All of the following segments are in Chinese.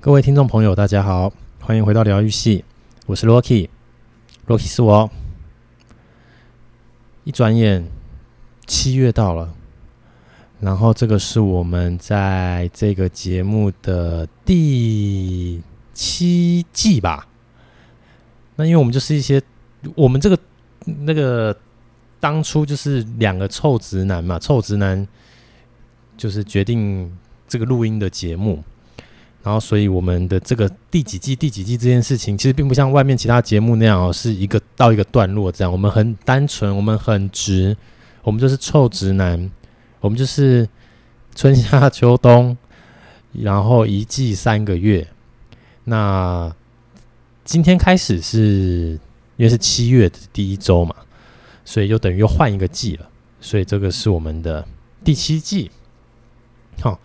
各位听众朋友，大家好，欢迎回到疗愈系，我是 Rocky，Rocky 是我。一转眼，七月到了，然后这个是我们在这个节目的第七季吧。那因为我们就是一些，我们这个那个当初就是两个臭直男嘛，臭直男就是决定这个录音的节目。然后，所以我们的这个第几季、第几季这件事情，其实并不像外面其他节目那样，是一个到一个段落这样。我们很单纯，我们很直，我们就是臭直男，我们就是春夏秋冬，然后一季三个月。那今天开始是因为是七月的第一周嘛，所以就等于又换一个季了。所以这个是我们的第七季。好，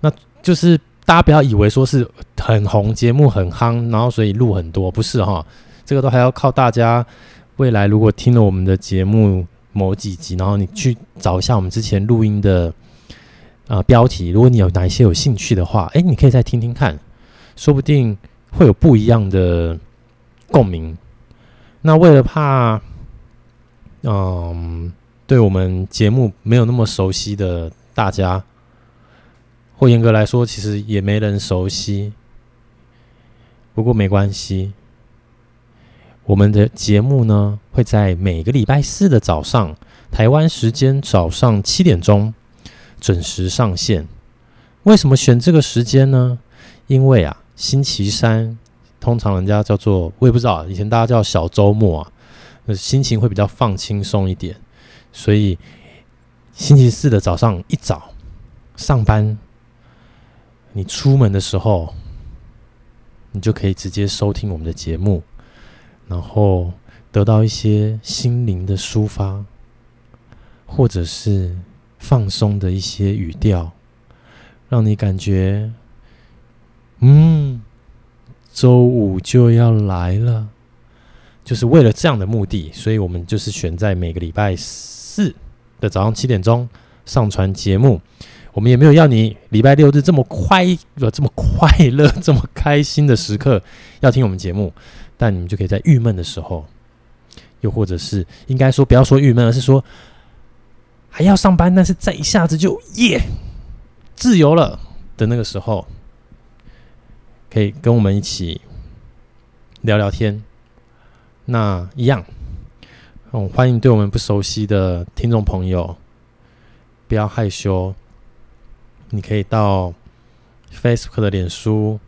那就是。大家不要以为说是很红节目很夯，然后所以录很多，不是哈，这个都还要靠大家。未来如果听了我们的节目某几集，然后你去找一下我们之前录音的啊、标题，如果你有哪一些有兴趣的话，哎，你可以再听听看，说不定会有不一样的共鸣。那为了怕，嗯，对我们节目没有那么熟悉的大家。或严格来说，其实也没人熟悉。不过没关系，我们的节目呢会在每个礼拜四的早上，台湾时间早上七点钟准时上线。为什么选这个时间呢？因为啊，星期三通常人家叫做我也不知道，以前大家叫小周末啊，心情会比较放轻松一点，所以星期四的早上一早上班。你出门的时候，你就可以直接收听我们的节目，然后得到一些心灵的抒发，或者是放松的一些语调，让你感觉，嗯，周五就要来了，就是为了这样的目的，所以我们就是选在每个礼拜四的早上七点钟上传节目。我们也没有要你礼拜六日这么快乐、这么快乐、这么开心的时刻要听我们节目，但你们就可以在郁闷的时候，又或者是应该说不要说郁闷，而是说还要上班，但是再一下子就耶自由了的那个时候，可以跟我们一起聊聊天。那一样，嗯，欢迎对我们不熟悉的听众朋友，不要害羞。你可以到 Facebook 的脸书，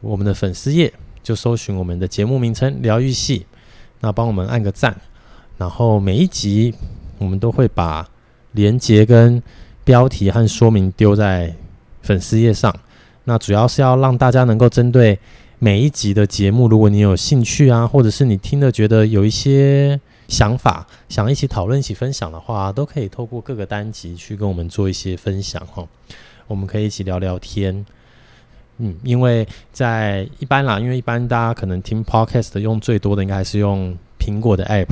我们的粉丝页就搜寻我们的节目名称“疗愈系”，那帮我们按个赞。然后每一集我们都会把连接跟标题和说明丢在粉丝页上。那主要是要让大家能够针对每一集的节目，如果你有兴趣啊，或者是你听了觉得有一些。想法想一起讨论、一起分享的话，都可以透过各个单集去跟我们做一些分享哈。我们可以一起聊聊天。嗯，因为在一般啦，因为一般大家可能听 Podcast 用最多的应该还是用苹果的 App。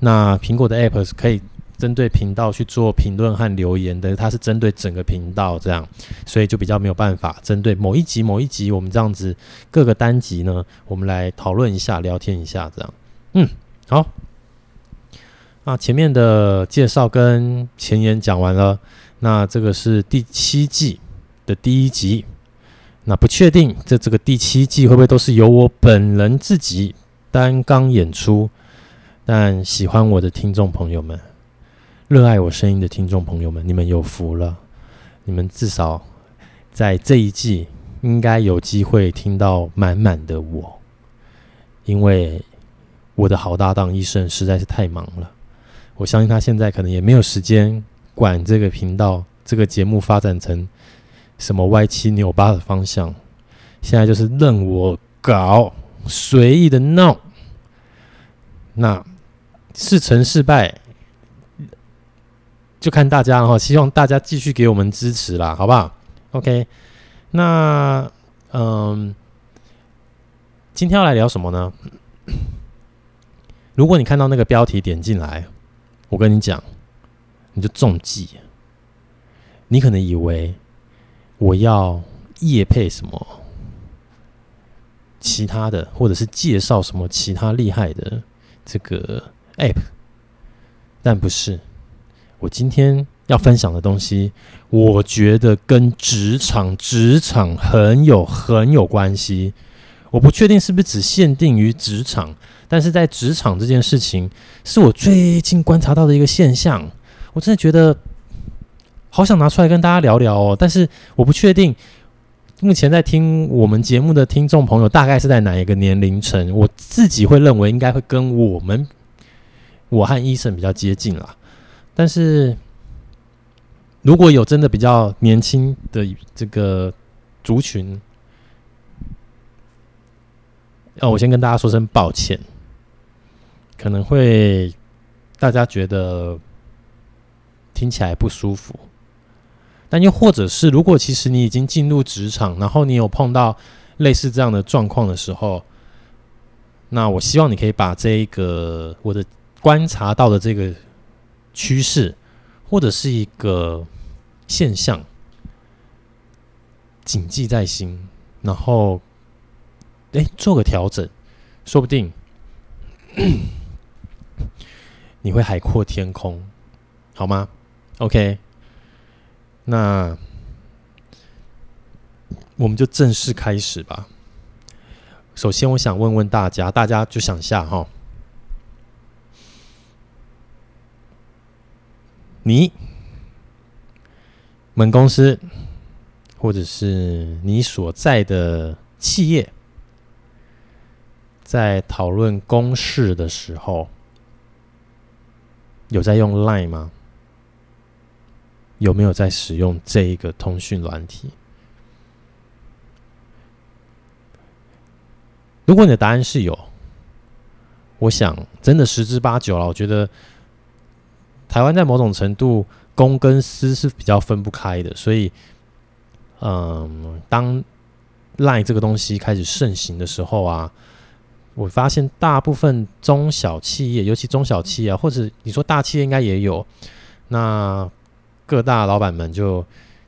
那苹果的 App 是可以针对频道去做评论和留言的，它是针对整个频道这样，所以就比较没有办法针对某一集、某一集我们这样子各个单集呢，我们来讨论一下、聊天一下这样。嗯，好。那前面的介绍跟前言讲完了，那这个是第七季的第一集。那不确定这这个第七季会不会都是由我本人自己担纲演出，但喜欢我的听众朋友们，热爱我声音的听众朋友们，你们有福了，你们至少在这一季应该有机会听到满满的我，因为我的好搭档医生实在是太忙了。我相信他现在可能也没有时间管这个频道、这个节目发展成什么歪七扭八的方向。现在就是任我搞，随意的闹。那是成是败，就看大家哈。希望大家继续给我们支持啦，好不好？OK。那嗯，今天要来聊什么呢？如果你看到那个标题点进来。我跟你讲，你就中计。你可能以为我要夜配什么其他的，或者是介绍什么其他厉害的这个 App，但不是。我今天要分享的东西，我觉得跟职场职场很有很有关系。我不确定是不是只限定于职场，但是在职场这件事情，是我最近观察到的一个现象。我真的觉得好想拿出来跟大家聊聊哦，但是我不确定目前在听我们节目的听众朋友大概是在哪一个年龄层。我自己会认为应该会跟我们我和医生比较接近啦。但是，如果有真的比较年轻的这个族群，哦，我先跟大家说声抱歉，可能会大家觉得听起来不舒服，但又或者是，如果其实你已经进入职场，然后你有碰到类似这样的状况的时候，那我希望你可以把这一个我的观察到的这个。趋势或者是一个现象，谨记在心，然后哎做个调整，说不定你会海阔天空，好吗？OK，那我们就正式开始吧。首先，我想问问大家，大家就想下哈。你们公司，或者是你所在的企业，在讨论公事的时候，有在用 Line 吗？有没有在使用这一个通讯软体？如果你的答案是有，我想真的十之八九了。我觉得。台湾在某种程度，公跟私是比较分不开的，所以，嗯，当 Line 这个东西开始盛行的时候啊，我发现大部分中小企业，尤其中小企业，或者你说大企业应该也有，那各大老板们就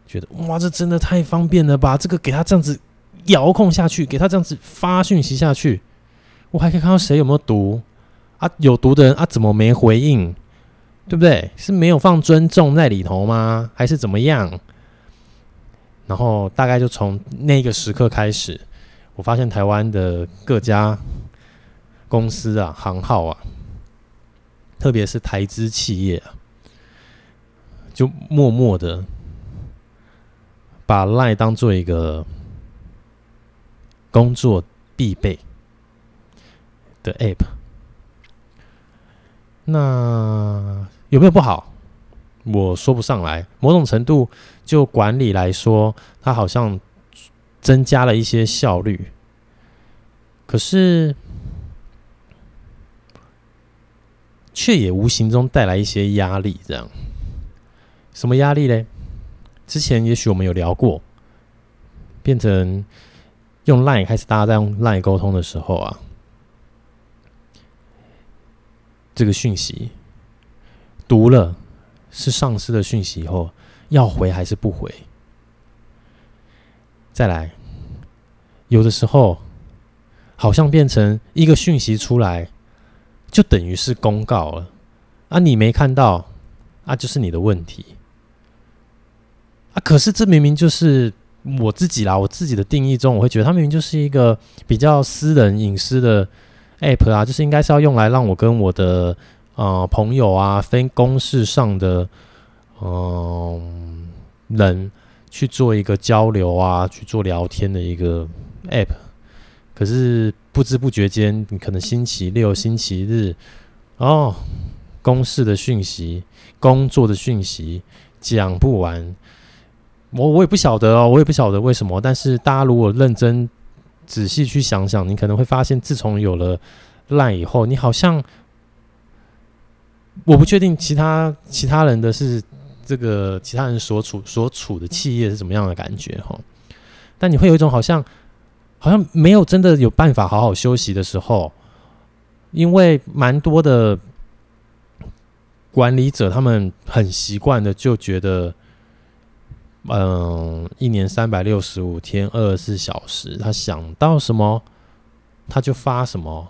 觉得，哇，这真的太方便了吧！这个给他这样子遥控下去，给他这样子发讯息下去，我还可以看到谁有没有读啊？有读的人啊，怎么没回应？对不对？是没有放尊重在里头吗？还是怎么样？然后大概就从那个时刻开始，我发现台湾的各家公司啊、行号啊，特别是台资企业啊，就默默的把 LINE 当做一个工作必备的 App。那有没有不好？我说不上来。某种程度，就管理来说，它好像增加了一些效率。可是，却也无形中带来一些压力。这样，什么压力嘞？之前也许我们有聊过，变成用 Line 开始，大家在用 Line 沟通的时候啊，这个讯息。读了是上司的讯息以后，要回还是不回？再来，有的时候好像变成一个讯息出来，就等于是公告了啊！你没看到啊，就是你的问题啊！可是这明明就是我自己啦，我自己的定义中，我会觉得它明明就是一个比较私人隐私的 app 啊，就是应该是要用来让我跟我的。啊、呃，朋友啊，非公事上的嗯、人去做一个交流啊，去做聊天的一个 app，可是不知不觉间，你可能星期六、星期日哦，公事的讯息、工作的讯息讲不完，我我也不晓得哦，我也不晓得为什么。但是大家如果认真仔细去想想，你可能会发现，自从有了 Line 以后，你好像。我不确定其他其他人的是这个其他人所处所处的企业是怎么样的感觉哈，但你会有一种好像好像没有真的有办法好好休息的时候，因为蛮多的管理者他们很习惯的就觉得嗯，一年三百六十五天，二十四小时，他想到什么，他就发什么；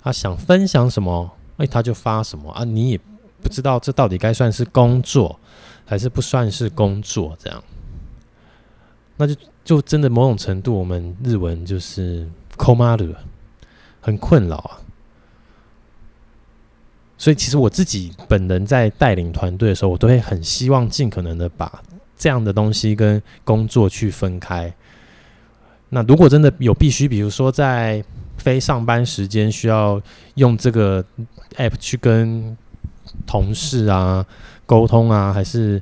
他想分享什么，哎，他就发什么啊！你也不知道这到底该算是工作，还是不算是工作，这样，那就就真的某种程度，我们日文就是“困る”，很困扰啊。所以，其实我自己本人在带领团队的时候，我都会很希望尽可能的把这样的东西跟工作去分开。那如果真的有必须，比如说在非上班时间需要用这个 app 去跟同事啊沟通啊，还是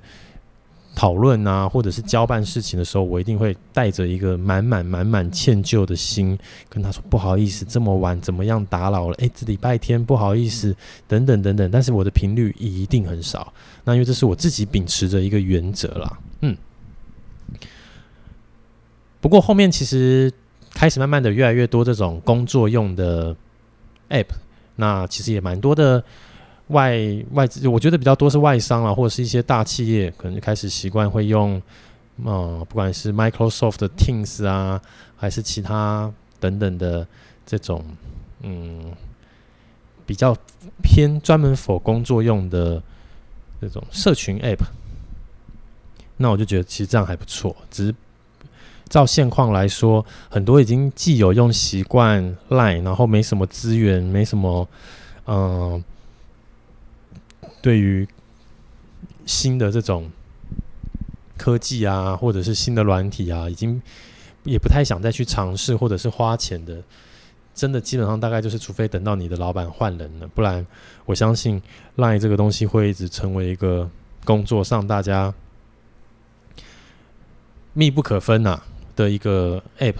讨论啊，或者是交办事情的时候，我一定会带着一个满满满满歉疚的心，跟他说不好意思，这么晚怎么样打扰了？诶，这礼拜天不好意思，等等等等。但是我的频率一定很少，那因为这是我自己秉持着一个原则啦。嗯。不过后面其实开始慢慢的越来越多这种工作用的 app，那其实也蛮多的。外外资，我觉得比较多是外商啊，或者是一些大企业，可能就开始习惯会用，呃，不管是 Microsoft 的 Teams 啊，还是其他等等的这种，嗯，比较偏专门否工作用的这种社群 App。那我就觉得其实这样还不错，只是照现况来说，很多已经既有用习惯 Line，然后没什么资源，没什么，嗯、对于新的这种科技啊，或者是新的软体啊，已经也不太想再去尝试，或者是花钱的，真的基本上大概就是，除非等到你的老板换人了，不然我相信 Line 这个东西会一直成为一个工作上大家密不可分啊的一个 App，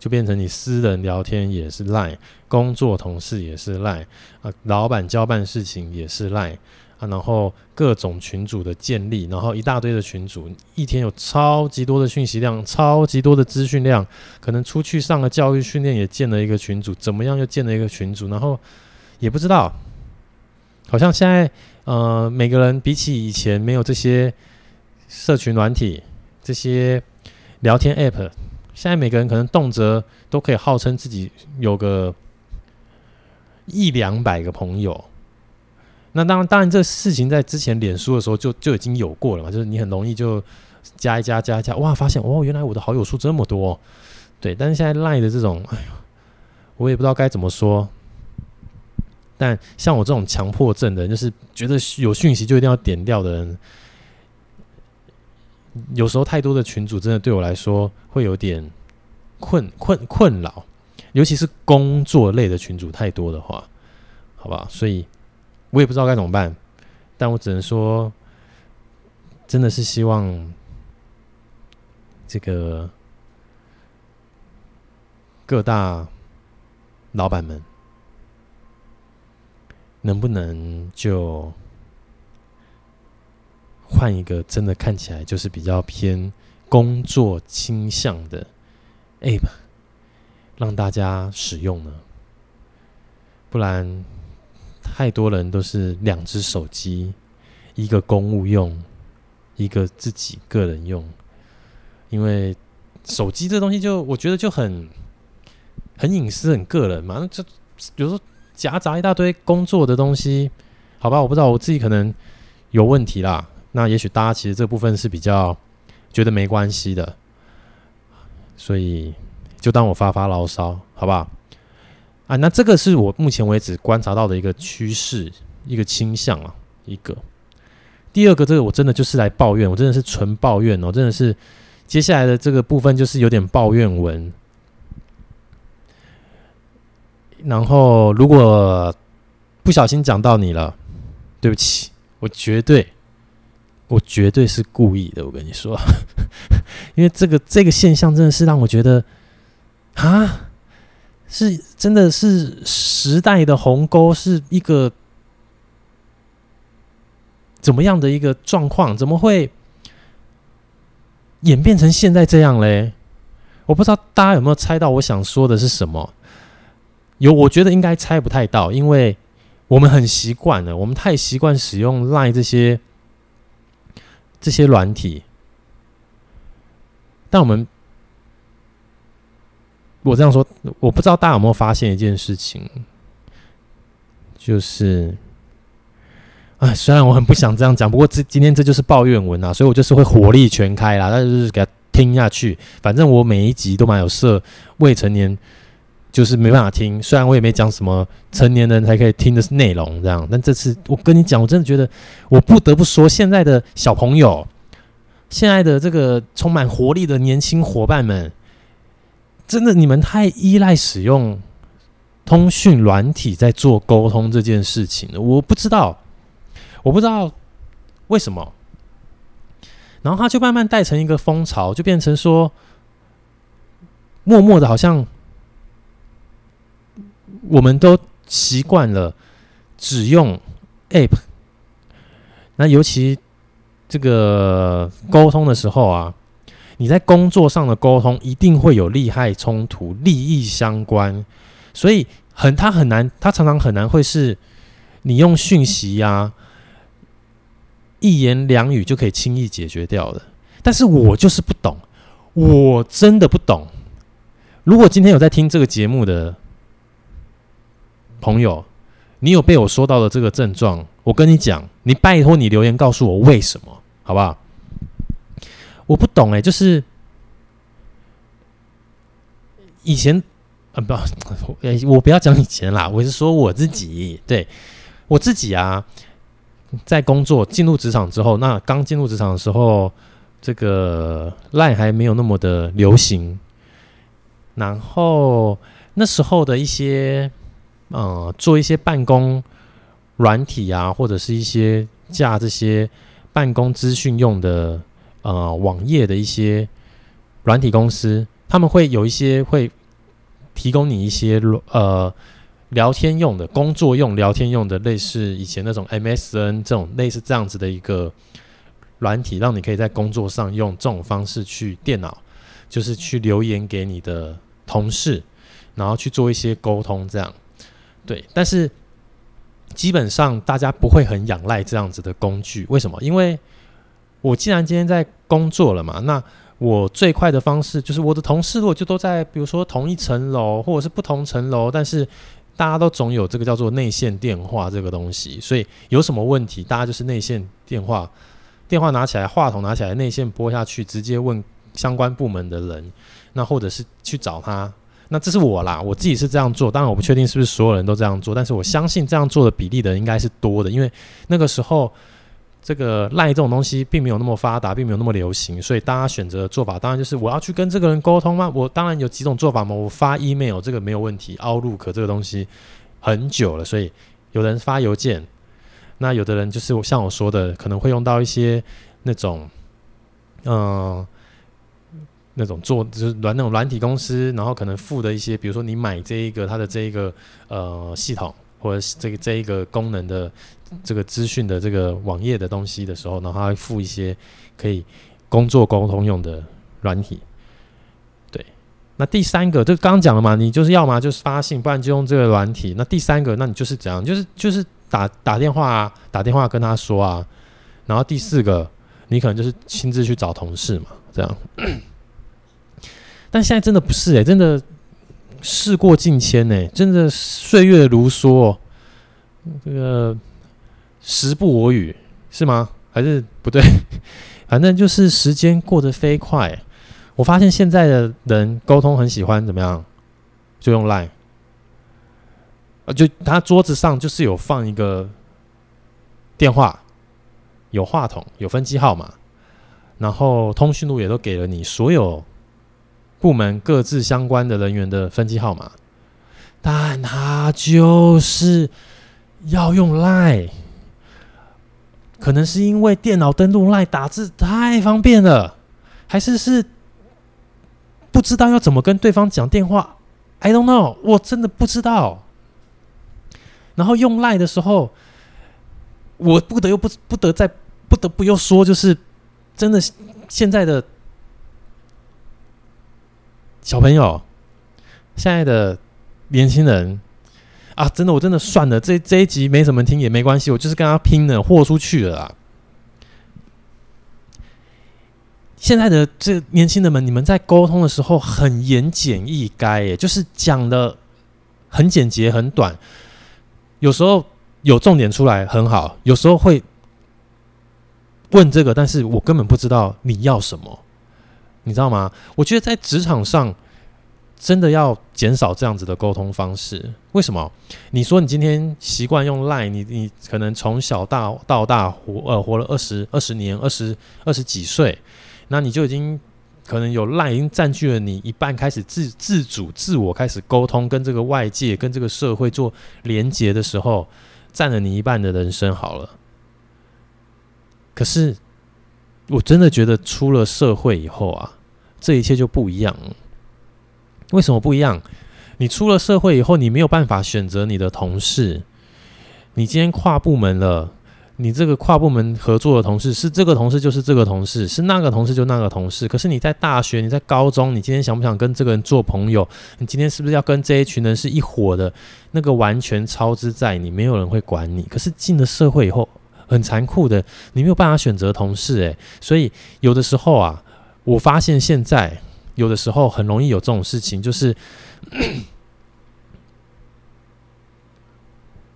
就变成你私人聊天也是 Line。工作同事也是赖啊，老板交办事情也是赖啊，然后各种群组的建立，然后一大堆的群组，一天有超级多的讯息量，超级多的资讯量，可能出去上了教育训练也建了一个群组，怎么样又建了一个群组，然后也不知道，好像现在呃每个人比起以前没有这些社群软体，这些聊天 app，现在每个人可能动辄都可以号称自己有个。一两百个朋友，那当然，当然，这事情在之前脸书的时候就就已经有过了嘛，就是你很容易就加一加加一加，哇，发现哦，原来我的好友数这么多，对。但是现在赖的这种，哎呦，我也不知道该怎么说。但像我这种强迫症的人，就是觉得有讯息就一定要点掉的人，有时候太多的群组真的对我来说会有点困困困扰。尤其是工作类的群组太多的话，好吧，所以我也不知道该怎么办，但我只能说，真的是希望这个各大老板们能不能就换一个真的看起来就是比较偏工作倾向的 App。让大家使用呢，不然太多人都是两只手机，一个公务用，一个自己个人用。因为手机这东西就我觉得就很很隐私、很个人嘛。那就比如说夹杂一大堆工作的东西，好吧，我不知道我自己可能有问题啦。那也许大家其实这部分是比较觉得没关系的，所以。就当我发发牢骚，好不好？啊，那这个是我目前为止观察到的一个趋势，一个倾向啊，一个。第二个，这个我真的就是来抱怨，我真的是纯抱怨哦，真的是接下来的这个部分就是有点抱怨文。然后，如果不小心讲到你了，对不起，我绝对，我绝对是故意的，我跟你说，因为这个这个现象真的是让我觉得。啊，是真的是时代的鸿沟，是一个怎么样的一个状况？怎么会演变成现在这样嘞？我不知道大家有没有猜到我想说的是什么？有，我觉得应该猜不太到，因为我们很习惯了，我们太习惯使用 Line 这些这些软体，但我们，我这样说，我不知道大家有没有发现一件事情，就是，哎，虽然我很不想这样讲，不过这今天这就是抱怨文啊，所以我就是会火力全开啦，但是给他听下去。反正我每一集都蛮有设未成年。就是没办法听，虽然我也没讲什么成年人才可以听的内容，这样。但这次我跟你讲，我真的觉得，我不得不说，现在的小朋友，现在的这个充满活力的年轻伙伴们，真的你们太依赖使用通讯软体在做沟通这件事情了。我不知道，我不知道为什么，然后他就慢慢带成一个风潮，就变成说，默默的，好像。我们都习惯了只用 App，那尤其这个沟通的时候啊，你在工作上的沟通一定会有利害冲突、利益相关，所以很他很难，他常常很难会是你用讯息呀、一言两语就可以轻易解决掉的。但是我就是不懂，我真的不懂。如果今天有在听这个节目的，朋友，你有被我说到的这个症状？我跟你讲，你拜托你留言告诉我为什么，好不好？我不懂哎、就是以前啊，不，我不要讲以前啦，我是说我自己，对我自己啊，在工作进入职场之后，那刚进入职场的时候，这个 LINE 还没有那么的流行，然后那时候的一些。呃，做一些办公软体啊，或者是一些架这些办公资讯用的呃网页的一些软体公司，他们会有一些会提供你一些呃聊天用的、工作用、聊天用的，类似以前那种 MSN 这种类似这样子的一个软体，让你可以在工作上用这种方式去电脑，就是去留言给你的同事，然后去做一些沟通，这样。对，但是基本上大家不会很仰赖这样子的工具，为什么？因为我既然今天在工作了嘛，那我最快的方式就是我的同事如果就都在，比如说同一层楼或者是不同层楼，但是大家都总有这个叫做内线电话这个东西，所以有什么问题，大家就是内线电话，电话拿起来，话筒拿起来，内线拨下去，直接问相关部门的人，那或者是去找他。那这是我啦，我自己是这样做，当然我不确定是不是所有人都这样做，但是我相信这样做的比例的人应该是多的，因为那个时候这个赖这种东西并没有那么发达，并没有那么流行，所以大家选择的做法当然就是我要去跟这个人沟通吗？我当然有几种做法嘛，我发 email 这个没有问题，Outlook 这个东西很久了，所以有人发邮件，那有的人就是像我说的，可能会用到一些那种嗯。那种做就是软那种软体公司，然后可能付的一些，比如说你买这一个它的这一个呃系统，或者这个这一个功能的这个资讯的这个网页的东西的时候，然后它会附一些可以工作沟通用的软体。对，那第三个就刚刚讲了嘛，你就是要么就是发信，不然就用这个软体。那第三个，那你就是怎样？就是就是打打电话啊，打电话跟他说啊。然后第四个，你可能就是亲自去找同事嘛，这样。但现在真的不是诶、真的事过境迁诶，真的岁月如梭，这个时不我与是吗？还是不对？反正就是时间过得飞快。我发现现在的人沟通很喜欢怎么样，就用 Line，啊就他桌子上就是有放一个电话，有话筒，有分机号码，然后通讯录也都给了你，所有。部门各自相关的人员的分机号码，但他就是要用 Line，可能是因为电脑登录 Line 打字太方便了，还是是不知道要怎么跟对方讲电话？I don't know，我真的不知道。然后用 Line 的时候，我不得又不不得再不得不又说，就是真的现在的。小朋友，现在的年轻人啊，真的，我真的算了，这这一集没什么听也没关系，我就是跟他拼了，豁出去了啊！现在的这年轻人们，你们在沟通的时候很言简意赅，耶，就是讲的很简洁、很短。有时候有重点出来很好，有时候会问这个，但是我根本不知道你要什么，你知道吗？我觉得在职场上真的要减少这样子的沟通方式。为什么？你说你今天习惯用 Line，你你可能从小大到大活呃活了二十二十年，二十二十几岁。那你就已经可能有赖已经占据了你一半，开始自自主、自我开始沟通，跟这个外界、跟这个社会做连接的时候，占了你一半的人生好了。可是我真的觉得出了社会以后啊，这一切就不一样。为什么不一样？你出了社会以后，你没有办法选择你的同事，你今天跨部门了。你这个跨部门合作的同事是这个同事就是这个同事，是那个同事就那个同事。可是你在大学，你在高中，你今天想不想跟这个人做朋友？你今天是不是要跟这一群人是一伙的？那个完全操之在你，没有人会管你。可是进了社会以后，很残酷的，你没有办法选择同事，诶。所以有的时候啊，我发现现在有的时候很容易有这种事情，就是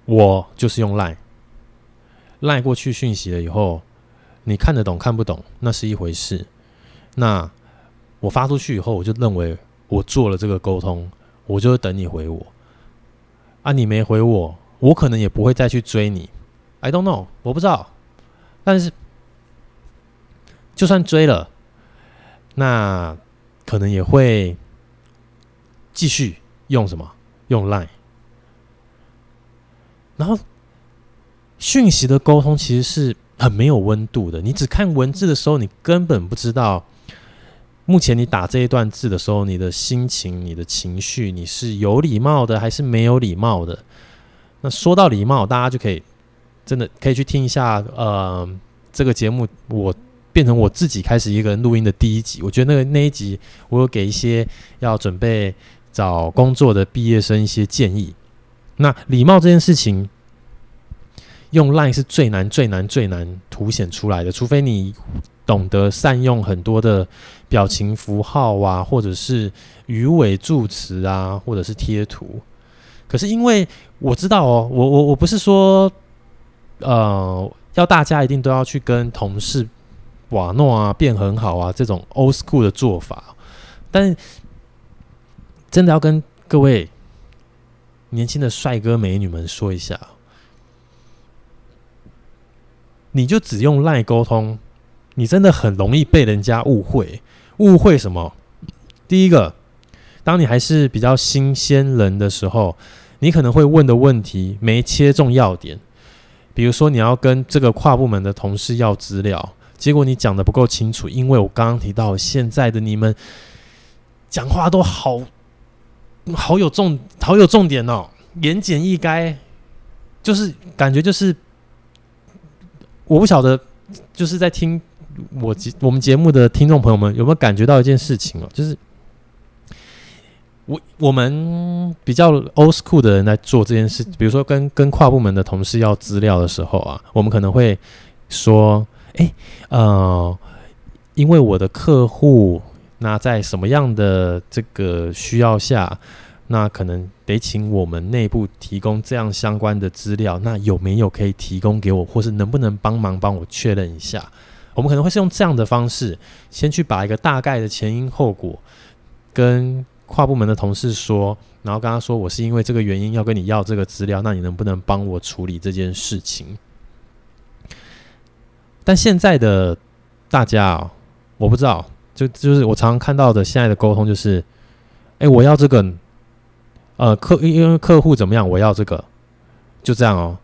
我就是用赖。赖过去讯息了以后，你看得懂看不懂那是一回事。那我发出去以后，我就认为我做了这个沟通，我就等你回我。啊，你没回我，我可能也不会再去追你。I don't know，我不知道。但是就算追了，那可能也会继续用什么？用 Line。然后。讯息的沟通其实是很没有温度的。你只看文字的时候，你根本不知道目前你打这一段字的时候，你的心情、你的情绪，你是有礼貌的还是没有礼貌的。那说到礼貌，大家就可以真的可以去听一下，呃，这个节目我变成我自己开始一个人录音的第一集。我觉得那个那一集，我有给一些要准备找工作的毕业生一些建议。那礼貌这件事情。用 Line 是最难、最难、最难凸显出来的，除非你懂得善用很多的表情符号啊，或者是鱼尾助词啊，或者是贴图。可是因为我知道哦，我我我不是说，呃，要大家一定都要去跟同事瓦诺啊变很好啊这种 old school 的做法，但真的要跟各位年轻的帅哥美女们说一下。你就只用赖沟通，你真的很容易被人家误会。误会什么？第一个，当你还是比较新鲜人的时候，你可能会问的问题没切中要点。比如说，你要跟这个跨部门的同事要资料，结果你讲的不够清楚。因为我刚刚提到，现在的你们讲话都好好有重，好有重点哦，言简意赅，就是感觉就是。我不晓得，就是在听我节我们节目的听众朋友们有没有感觉到一件事情哦，就是我我们比较 old school 的人在做这件事，比如说跟跟跨部门的同事要资料的时候啊，我们可能会说，哎，呃，因为我的客户那在什么样的这个需要下。那可能得请我们内部提供这样相关的资料，那有没有可以提供给我，或是能不能帮忙帮我确认一下？我们可能会是用这样的方式，先去把一个大概的前因后果跟跨部门的同事说，然后跟他说，我是因为这个原因要跟你要这个资料，那你能不能帮我处理这件事情？但现在的大家啊，我不知道，就就是我常常看到的现在的沟通就是，哎，我要这个。呃，客因为客户怎么样，我要这个，就这样哦，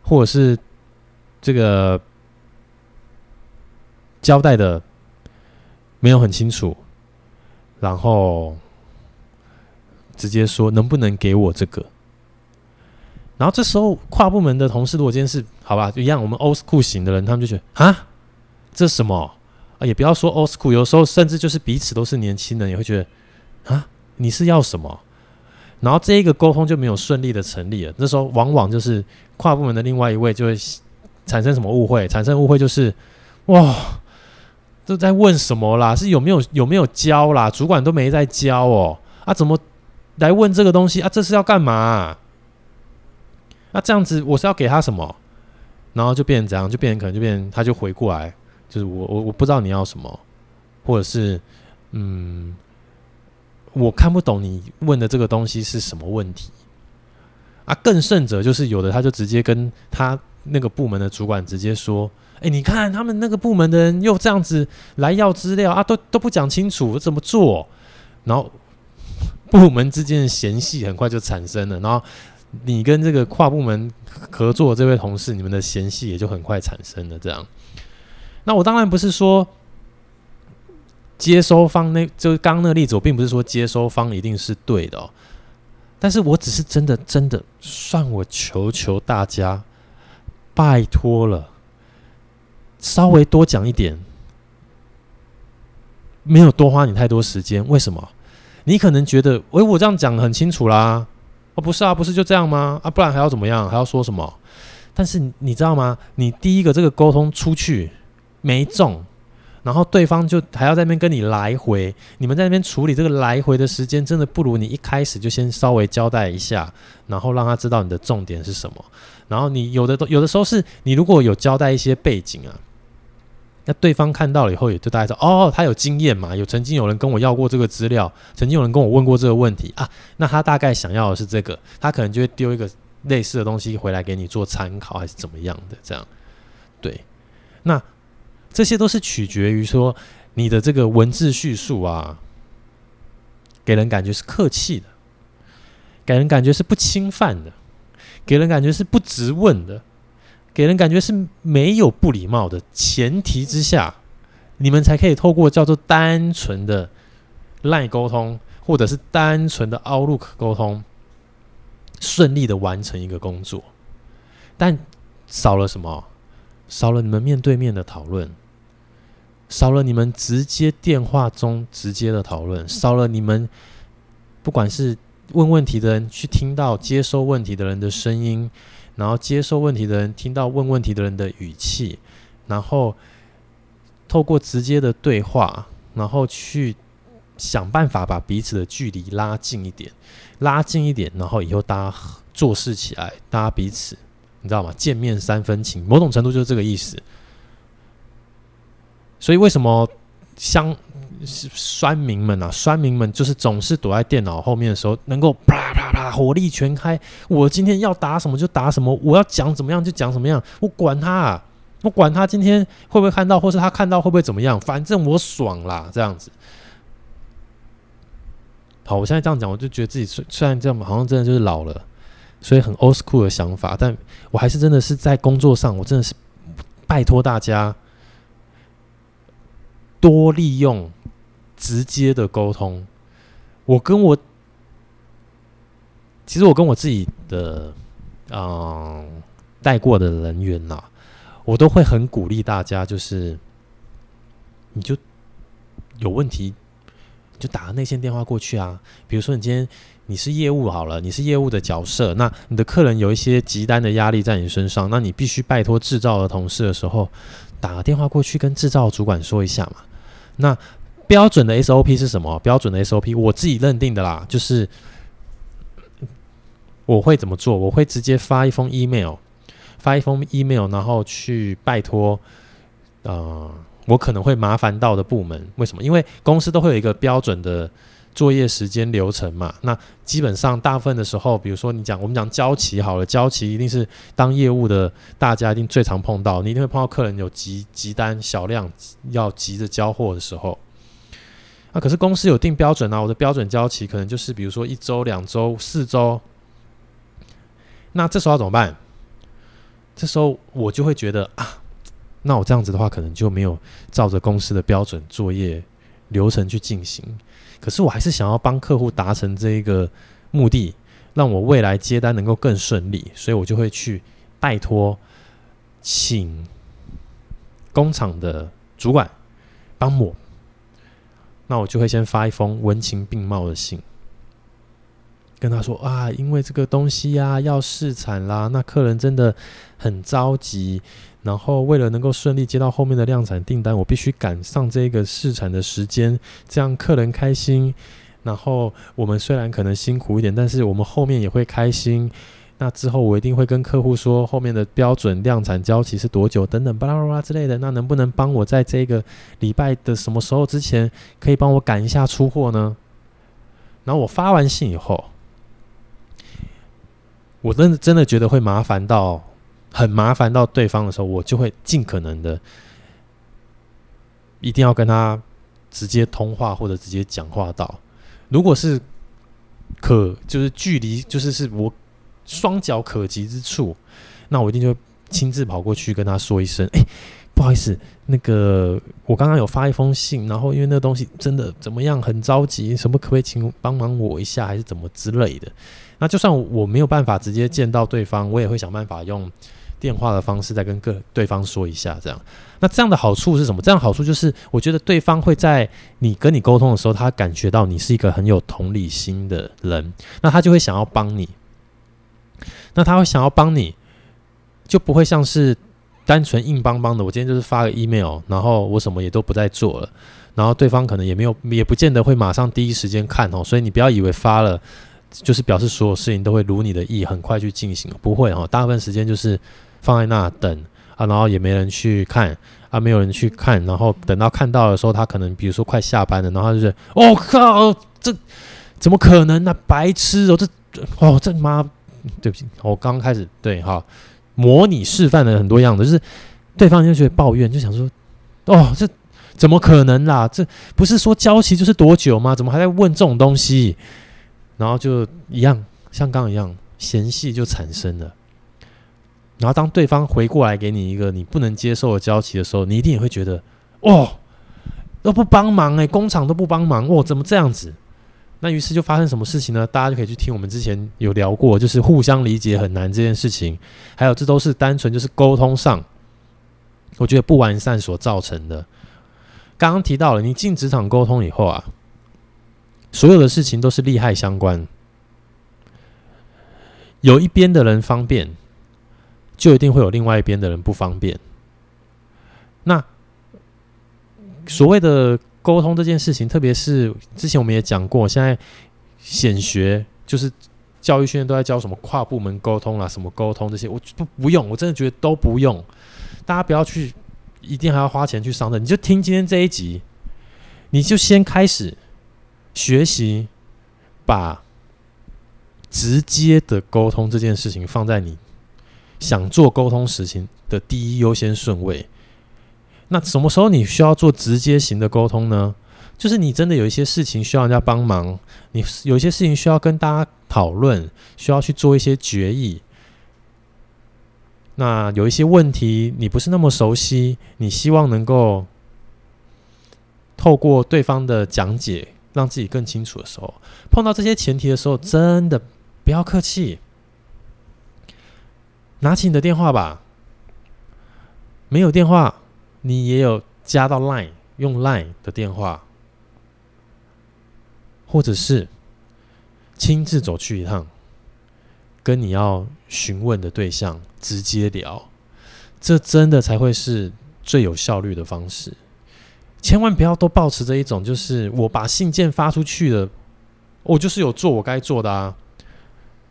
或者是这个交代的没有很清楚，然后直接说能不能给我这个，然后这时候跨部门的同事如果这件事好吧，就一样，我们 old school 型的人，他们就觉得啊，这是什么啊？也不要说 old school，有时候甚至就是彼此都是年轻人，也会觉得啊，你是要什么？然后这一个沟通就没有顺利的成立了。那时候往往就是跨部门的另外一位就会产生什么误会，产生误会就是，哇，都在问什么啦？是有没有有没有教啦？主管都没在教哦，啊，怎么来问这个东西啊？这是要干嘛啊？那这样子我是要给他什么？然后就变成怎样？就变成可能就变成他就回过来，就是我我我不知道你要什么，或者是嗯，我看不懂你问的这个东西是什么问题啊？更甚者就是有的他就直接跟他那个部门的主管直接说。哎，你看他们那个部门的人又这样子来要资料啊，都都不讲清楚怎么做，然后部门之间的嫌隙很快就产生了，然后你跟这个跨部门合作这位同事，你们的嫌隙也就很快产生了。这样，那我当然不是说接收方那，就刚刚那个例子，我并不是说接收方一定是对的哦，但是我只是真的真的算我求求大家，拜托了。稍微多讲一点，没有多花你太多时间。为什么？你可能觉得，诶，我这样讲很清楚啦。哦，不是啊，不是就这样吗？啊，不然还要怎么样？还要说什么？但是你知道吗？你第一个这个沟通出去没中，然后对方就还要在那边跟你来回，你们在那边处理这个来回的时间，真的不如你一开始就先稍微交代一下，然后让他知道你的重点是什么。然后你有的都有的时候是你如果有交代一些背景啊。那对方看到了以后，也就大概说：“哦，他有经验嘛，有曾经有人跟我要过这个资料，曾经有人跟我问过这个问题啊。那他大概想要的是这个，他可能就会丢一个类似的东西回来给你做参考，还是怎么样的？这样，对。那这些都是取决于说你的这个文字叙述啊，给人感觉是客气的，给人感觉是不侵犯的，给人感觉是不质问的。”给人感觉是没有不礼貌的前提之下，你们才可以透过叫做单纯的赖沟通，或者是单纯的 Outlook 沟通，顺利的完成一个工作。但少了什么？少了你们面对面的讨论，少了你们直接电话中直接的讨论，少了你们不管是问问题的人去听到接收问题的人的声音。然后接受问题的人听到问问题的人的语气，然后透过直接的对话，然后去想办法把彼此的距离拉近一点，拉近一点，然后以后大家做事起来，大家彼此你知道吗？见面三分情，某种程度就是这个意思。所以为什么相？是酸民们啊，酸民们就是总是躲在电脑后面的时候，能够啪啪啪火力全开。我今天要打什么就打什么，我要讲怎么样就讲怎么样，我管他啊，我管他今天会不会看到，或是他看到会不会怎么样，反正我爽啦，这样子。好，我现在这样讲，我就觉得自己虽虽然这样，好像真的就是老了，所以很 old school 的想法，但我还是真的是在工作上，我真的是拜托大家多利用。直接的沟通，我跟我其实我跟我自己的嗯带过的人员呐、我都会很鼓励大家，就是你就有问题就打个内线电话过去啊。比如说你今天你是业务好了，你是业务的角色，那你的客人有一些急单的压力在你身上，那你必须拜托制造的同事的时候，打个电话过去跟制造主管说一下嘛。那标准的 SOP 是什么？标准的 SOP 我自己认定的啦，就是我会怎么做？我会直接发一封 email，发一封 email，然后去拜托，呃，我可能会麻烦到的部门。为什么？因为公司都会有一个标准的作业时间流程嘛。那基本上大部分的时候，比如说你讲我们讲交期好了，交期一定是当业务的大家一定最常碰到，你一定会碰到客人有急急单小量要急着交货的时候。啊，可是公司有定标准啊，我的标准交期可能就是比如说一周、两周、四周。那这时候要怎么办？这时候我就会觉得啊，那我这样子的话，可能就没有照着公司的标准作业流程去进行。可是我还是想要帮客户达成这一个目的，让我未来接单能够更顺利，所以我就会去拜托，请工厂的主管帮我。那我就会先发一封文情并茂的信，跟他说啊，因为这个东西呀、要试产啦，那客人真的很着急，然后为了能够顺利接到后面的量产订单，我必须赶上这个试产的时间，这样客人开心，然后我们虽然可能辛苦一点，但是我们后面也会开心。那之后我一定会跟客户说后面的标准量产交期是多久等等巴拉巴拉之类的。那能不能帮我在这个礼拜的什么时候之前可以帮我赶一下出货呢？然后我发完信以后，我真的真的觉得会麻烦到很麻烦到对方的时候，我就会尽可能的一定要跟他直接通话或者直接讲话到。如果是可就是距离就是是我。双脚可及之处，那我一定就亲自跑过去跟他说一声：“哎、不好意思，那个我刚刚有发一封信，然后因为那个东西真的怎么样，很着急，什么可不可以请帮忙我一下，还是怎么之类的？那就算我没有办法直接见到对方，我也会想办法用电话的方式再跟个对方说一下。这样，那这样的好处是什么？这样好处就是，我觉得对方会在你跟你沟通的时候，他感觉到你是一个很有同理心的人，那他就会想要帮你。”那他会想要帮你，就不会像是单纯硬邦邦的。我今天就是发个 email，然后我什么也都不再做了，然后对方可能也没有，也不见得会马上第一时间看哦。所以你不要以为发了就是表示所有事情都会如你的意，很快去进行，不会哦。大部分时间就是放在那等啊，然后也没人去看啊，没有人去看，然后等到看到的时候，他可能比如说快下班了，然后他就是，哦靠，这怎么可能呢？白痴哦，这哦这妈。对不起，我刚开始对哈，模拟示范了很多样子，就是对方就觉得抱怨，就想说，哦，这怎么可能啦？这不是说交期就是多久吗？怎么还在问这种东西？然后就一样，像刚刚一样，嫌隙就产生了。然后当对方回过来给你一个你不能接受的交期的时候，你一定也会觉得，哦，都不帮忙哎，工厂都不帮忙，哦，怎么这样子？那于是就发生什么事情呢？大家就可以去听我们之前有聊过，就是互相理解很难这件事情，还有这都是单纯就是沟通上，我觉得不完善所造成的。刚刚提到了，你进职场沟通以后啊，所有的事情都是利害相关，有一边的人方便，就一定会有另外一边的人不方便。那所谓的。沟通这件事情，特别是之前我们也讲过，现在显学就是教育训练都在教什么跨部门沟通啦，什么沟通这些，我不不用，我真的觉得都不用。大家不要去，一定还要花钱去上的，你就听今天这一集，你就先开始学习，把直接的沟通这件事情放在你想做沟通事情的第一优先顺位。那什么时候你需要做直接型的沟通呢？就是你真的有一些事情需要人家帮忙，你有一些事情需要跟大家讨论，需要去做一些决议。那有一些问题你不是那么熟悉，你希望能够透过对方的讲解让自己更清楚的时候，碰到这些前提的时候，真的不要客气，拿起你的电话吧。没有电话。你也有加到 Line 用 Line 的电话，或者是亲自走去一趟，跟你要询问的对象直接聊，这真的才会是最有效率的方式。千万不要都抱持着一种，就是我把信件发出去了，我就是有做我该做的啊。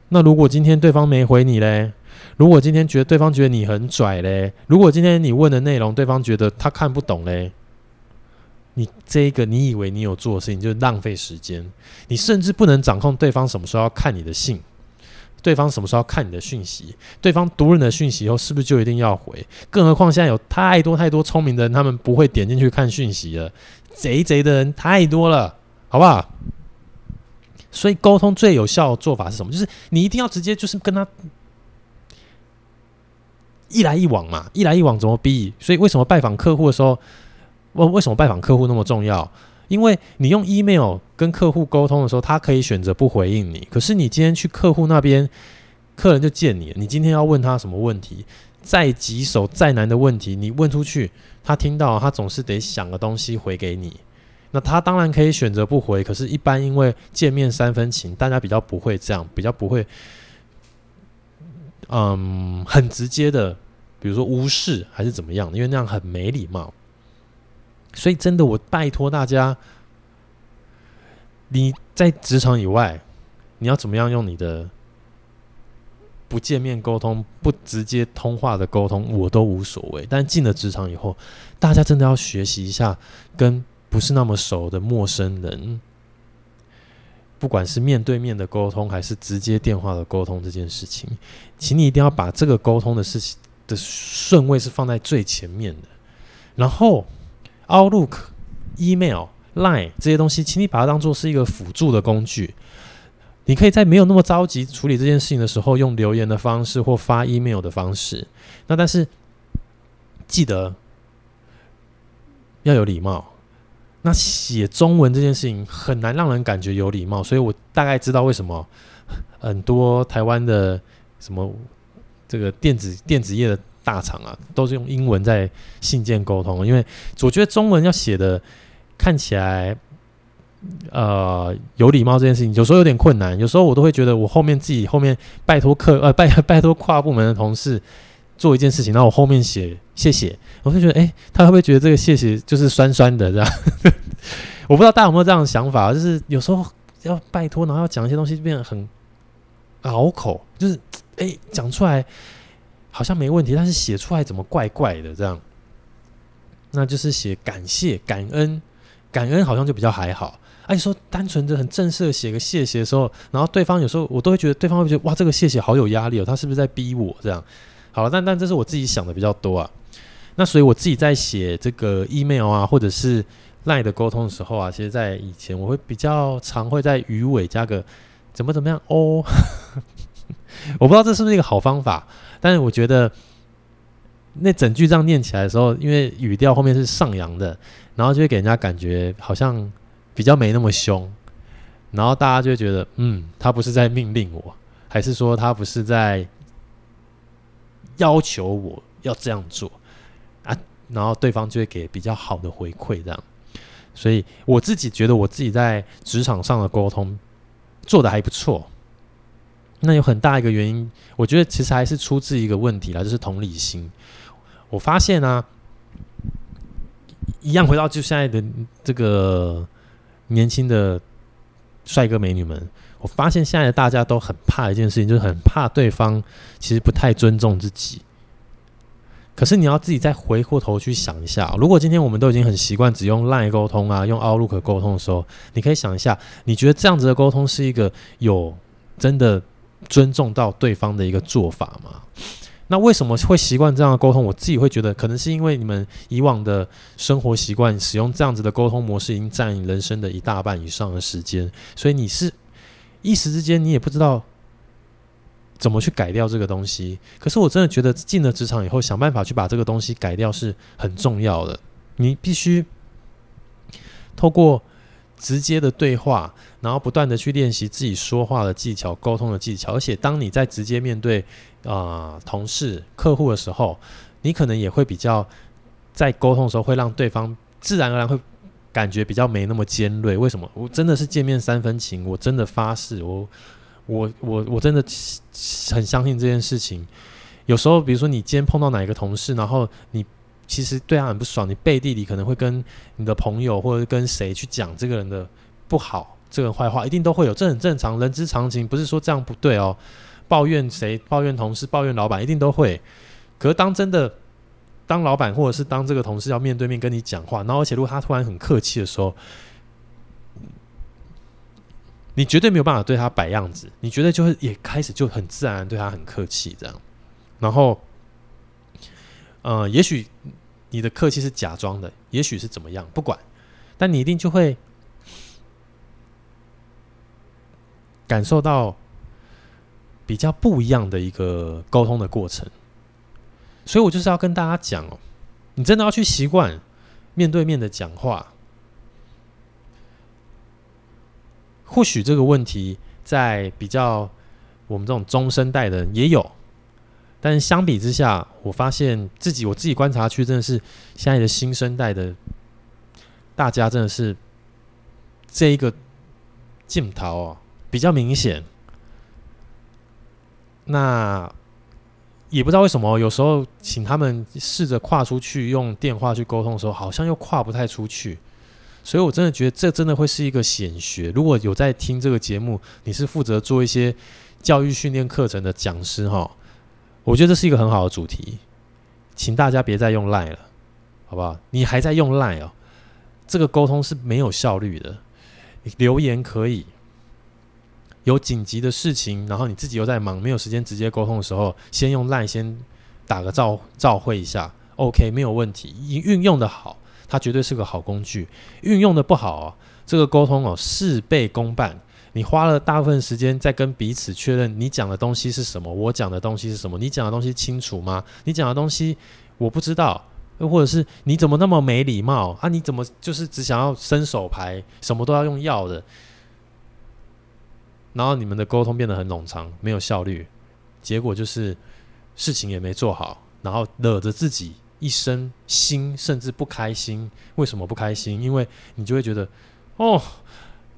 那如果今天对方没回你嘞？如果今天觉得对方觉得你很拽嘞，如果今天你问的内容对方觉得他看不懂嘞，你这个你以为你有做的事情就是浪费时间，你甚至不能掌控对方什么时候要看你的信，对方什么时候要看你的讯息，对方读了你的讯息以后是不是就一定要回？更何况现在有太多太多聪明的人，他们不会点进去看讯息了，贼贼的人太多了，好不好？所以沟通最有效的做法是什么？就是你一定要直接就是跟他。一来一往嘛，一来一往怎么比？所以为什么拜访客户的时候，为为什么拜访客户那么重要？因为你用 email 跟客户沟通的时候，他可以选择不回应你。可是你今天去客户那边，客人就见你，你今天要问他什么问题，再棘手再难的问题，你问出去，他听到他总是得想个东西回给你。那他当然可以选择不回，可是，一般因为见面三分情，大家比较不会这样，比较不会，嗯，很直接的，比如说无视还是怎么样，因为那样很没礼貌。所以，真的，我拜托大家，你在职场以外，你要怎么样用你的不见面沟通、不直接通话的沟通，我都无所谓。但进了职场以后，大家真的要学习一下跟。不是那么熟的陌生人，不管是面对面的沟通，还是直接电话的沟通，这件事情，请你一定要把这个沟通的事情的顺位是放在最前面的。然后，Outlook、Email、Line 这些东西，请你把它当做是一个辅助的工具。你可以在没有那么着急处理这件事情的时候，用留言的方式或发 Email 的方式。那但是记得要有礼貌。那写中文这件事情很难让人感觉有礼貌，所以我大概知道为什么很多台湾的什么这个电子电子业的大厂啊，都是用英文在信件沟通，因为我觉得中文要写的看起来呃有礼貌这件事情，有时候有点困难，有时候我都会觉得我后面自己后面拜托客呃拜拜托跨部门的同事。做一件事情，然后我后面写谢谢，我就觉得，哎、他会不会觉得这个谢谢就是酸酸的这样？我不知道大家有没有这样的想法，就是有时候要拜托，然后要讲一些东西，就变得很拗口，就是哎，讲、出来好像没问题，但是写出来怎么怪怪的这样？那就是写感谢、感恩、感恩，好像就比较还好。哎、啊，说单纯的很正式的写个谢谢的时候，然后对方有时候我都会觉得对方会觉得哇，这个谢谢好有压力哦，他是不是在逼我这样？好了，但但这是我自己想的比较多啊。那所以我自己在写这个 email 啊，或者是 line 的沟通的时候啊，其实，在以前我会比较常会在鱼尾加个怎么怎么样哦。我不知道这是不是一个好方法，但是我觉得那整句这样念起来的时候，因为语调后面是上扬的，然后就会给人家感觉好像比较没那么凶，然后大家就会觉得，嗯，他不是在命令我，还是说他不是在。要求我要这样做，然后对方就会给比较好的回馈，这样。所以我自己觉得我自己在职场上的沟通做得还不错。那有很大一个原因，我觉得其实还是出自一个问题啦，就是同理心。我发现啊，一样回到就现在的这个年轻的帅哥美女们。我发现现在的大家都很怕一件事情，就是很怕对方其实不太尊重自己。可是你要自己再回过头去想一下，如果今天我们都已经很习惯只用 LINE 沟通啊，用 Outlook 沟通的时候，你可以想一下，你觉得这样子的沟通是一个有真的尊重到对方的一个做法吗？那为什么会习惯这样的沟通？我自己会觉得，可能是因为你们以往的生活习惯使用这样子的沟通模式，已经占你人生的一大半以上的时间，所以你是。一时之间，你也不知道怎么去改掉这个东西。可是我真的觉得，进了职场以后，想办法去把这个东西改掉是很重要的。你必须透过直接的对话，然后不断的去练习自己说话的技巧、沟通的技巧。而且，当你在直接面对啊、同事、客户的时候，你可能也会比较在沟通的时候，会让对方自然而然会。感觉比较没那么尖锐，为什么？我真的是见面三分情，我真的发誓，我我我我真的很相信这件事情。有时候，比如说你今天碰到哪一个同事，然后你其实对他很不爽，你背地里可能会跟你的朋友或者跟谁去讲这个人的不好，这个坏话，一定都会有，这很正常，人之常情，不是说这样不对哦。抱怨谁？抱怨同事？抱怨老板？一定都会。可是当真的。当老板或者是当这个同事要面对面跟你讲话，然后而且如果他突然很客气的时候，你绝对没有办法对他摆样子，你绝对就会也开始就很自然对他很客气这样，然后，呃，也许你的客气是假装的，也许是怎么样，不管，但你一定就会感受到比较不一样的一个沟通的过程。所以我就是要跟大家讲哦，你真的要去习惯面对面的讲话。或许这个问题在比较我们这种中生代的人也有，但相比之下，我发现自己我自己观察去，真的是现在的新生代的大家真的是这一个镜头哦比较明显。那也不知道为什么，有时候请他们试着跨出去用电话去沟通的时候，好像又跨不太出去。所以我真的觉得这真的会是一个显学。如果有在听这个节目，你是负责做一些教育训练课程的讲师哈，我觉得这是一个很好的主题，请大家别再用 Line 了，好不好？你还在用 Line 哦，这个沟通是没有效率的。留言可以。有紧急的事情，然后你自己又在忙，没有时间直接沟通的时候，先用 LINE 先打个照照会一下，OK，没有问题。运用的好，它绝对是个好工具；运用的不好啊，这个沟通哦事倍功半。你花了大部分时间在跟彼此确认你讲的东西是什么，我讲的东西是什么，你讲的东西清楚吗？你讲的东西我不知道，又或者是你怎么那么没礼貌啊？你怎么就是只想要伸手牌，什么都要用要的？然后你们的沟通变得很冗长，没有效率，结果就是事情也没做好，然后惹着自己一身心，甚至不开心。为什么不开心？因为你就会觉得，哦，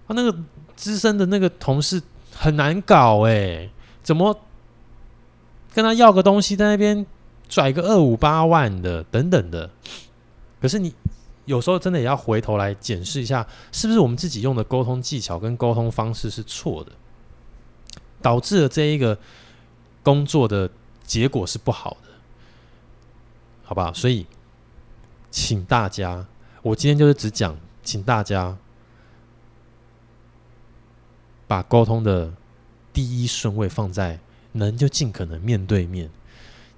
他那个资深的那个同事很难搞哎，怎么跟他要个东西，在那边拽个二五八万的等等的。可是你有时候真的也要回头来检视一下，是不是我们自己用的沟通技巧跟沟通方式是错的？导致了这一个工作的结果是不好的，好吧？所以，请大家，我今天就是只讲，请大家把沟通的第一顺位放在能就尽可能面对面，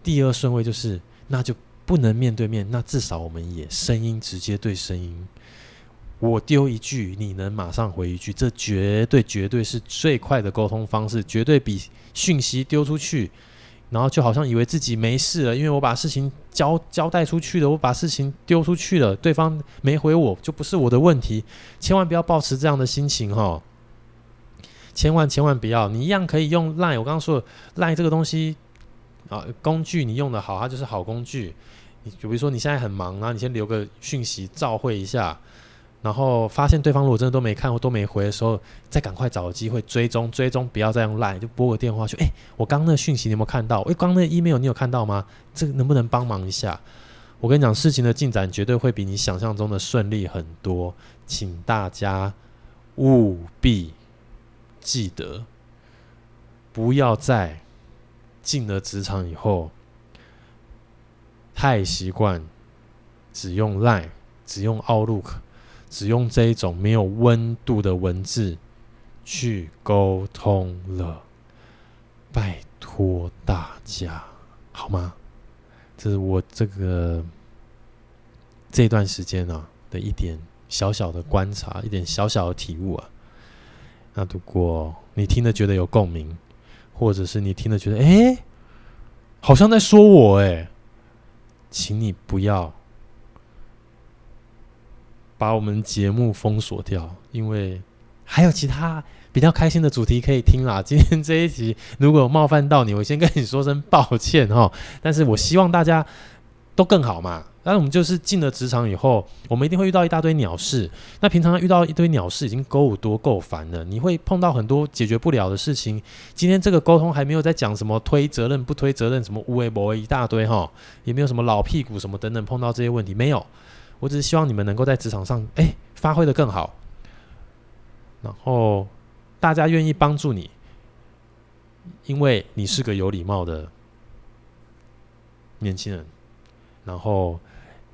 第二顺位就是那就不能面对面，那至少我们也声音直接对声音。我丢一句，你能马上回一句，这绝对绝对是最快的沟通方式，绝对比讯息丢出去，然后就好像以为自己没事了，因为我把事情交交代出去了，我把事情丢出去了，对方没回我，就不是我的问题。千万不要抱持这样的心情哈，千万千万不要，你一样可以用 Line，我刚刚说的 Line 这个东西啊，工具你用的好，它就是好工具。你就比如说你现在很忙，然后你先留个讯息照会一下。然后发现对方如果真的都没看或都没回的时候，再赶快找个机会追踪追踪，不要再用 Line，就拨个电话去。哎，我刚刚那讯息你有没有看到？哎，刚刚那 email 你有看到吗？这个能不能帮忙一下？我跟你讲，事情的进展绝对会比你想象中的顺利很多，请大家务必记得，不要再进了职场以后太习惯只用 Line，只用 Outlook。只用这一种没有温度的文字去沟通了，拜托大家好吗？这是我这个这段时间啊的一点小小的观察，一点小小的体悟啊。那如果你听了觉得有共鸣，或者是你听了觉得哎，好像在说我哎，请你不要。把我们节目封锁掉，因为还有其他比较开心的主题可以听啦。今天这一集如果冒犯到你，我先跟你说声抱歉哈。但是我希望大家都更好嘛。那我们就是进了职场以后，我们一定会遇到一大堆鸟事。那平常遇到一堆鸟事已经够多够烦了，你会碰到很多解决不了的事情。今天这个沟通还没有在讲什么推责任不推责任，什么无为不为一大堆哈，也没有什么老屁股什么等等，碰到这些问题没有。我只是希望你们能够在职场上，哎、发挥得更好，然后大家愿意帮助你，因为你是个有礼貌的年轻人，然后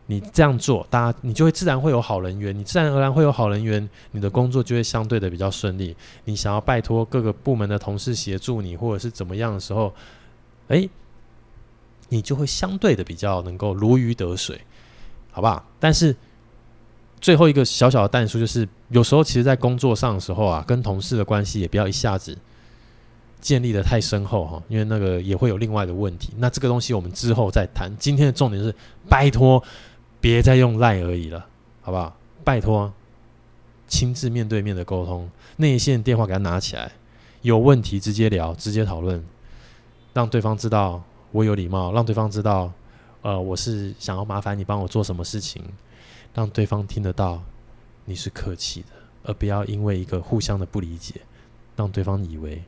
你这样做，大家你就会自然会有好人缘，你自然而然会有好人缘，你的工作就会相对的比较顺利。你想要拜托各个部门的同事协助你，或者是怎么样的时候，哎、你就会相对的比较能够如鱼得水。好不好？但是最后一个小小的但书就是，有时候其实，在工作上的时候啊，跟同事的关系也不要一下子建立得太深厚哈，因为那个也会有另外的问题。那这个东西我们之后再谈。今天的重点是，拜托别再用赖而已了，好不好？拜托，亲自面对面的沟通，内线电话给他拿起来，有问题直接聊，直接讨论，让对方知道我有礼貌，让对方知道。呃，我是想要麻烦你帮我做什么事情，让对方听得到你是客气的。而不要因为一个互相的不理解，让对方以为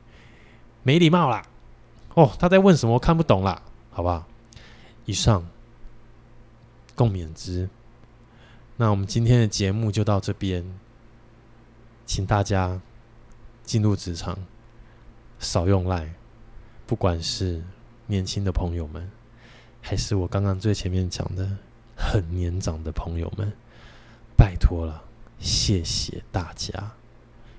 没礼貌啦。哦，他在问什么？我看不懂啦，好不好？以上共勉之。那我们今天的节目就到这边，请大家进入职场，少用赖，不管是年轻的朋友们，还是我刚刚最前面讲的很年长的朋友们，拜托了，谢谢大家，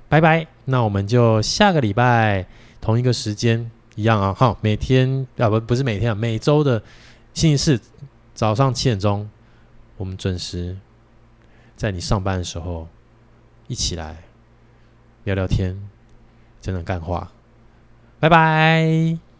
拜拜。那我们就下个礼拜同一个时间一样啊，好，每天啊不不是每天啊，每周的星期四早上七点钟，我们准时在你上班的时候一起来聊聊天，讲讲干话，拜拜。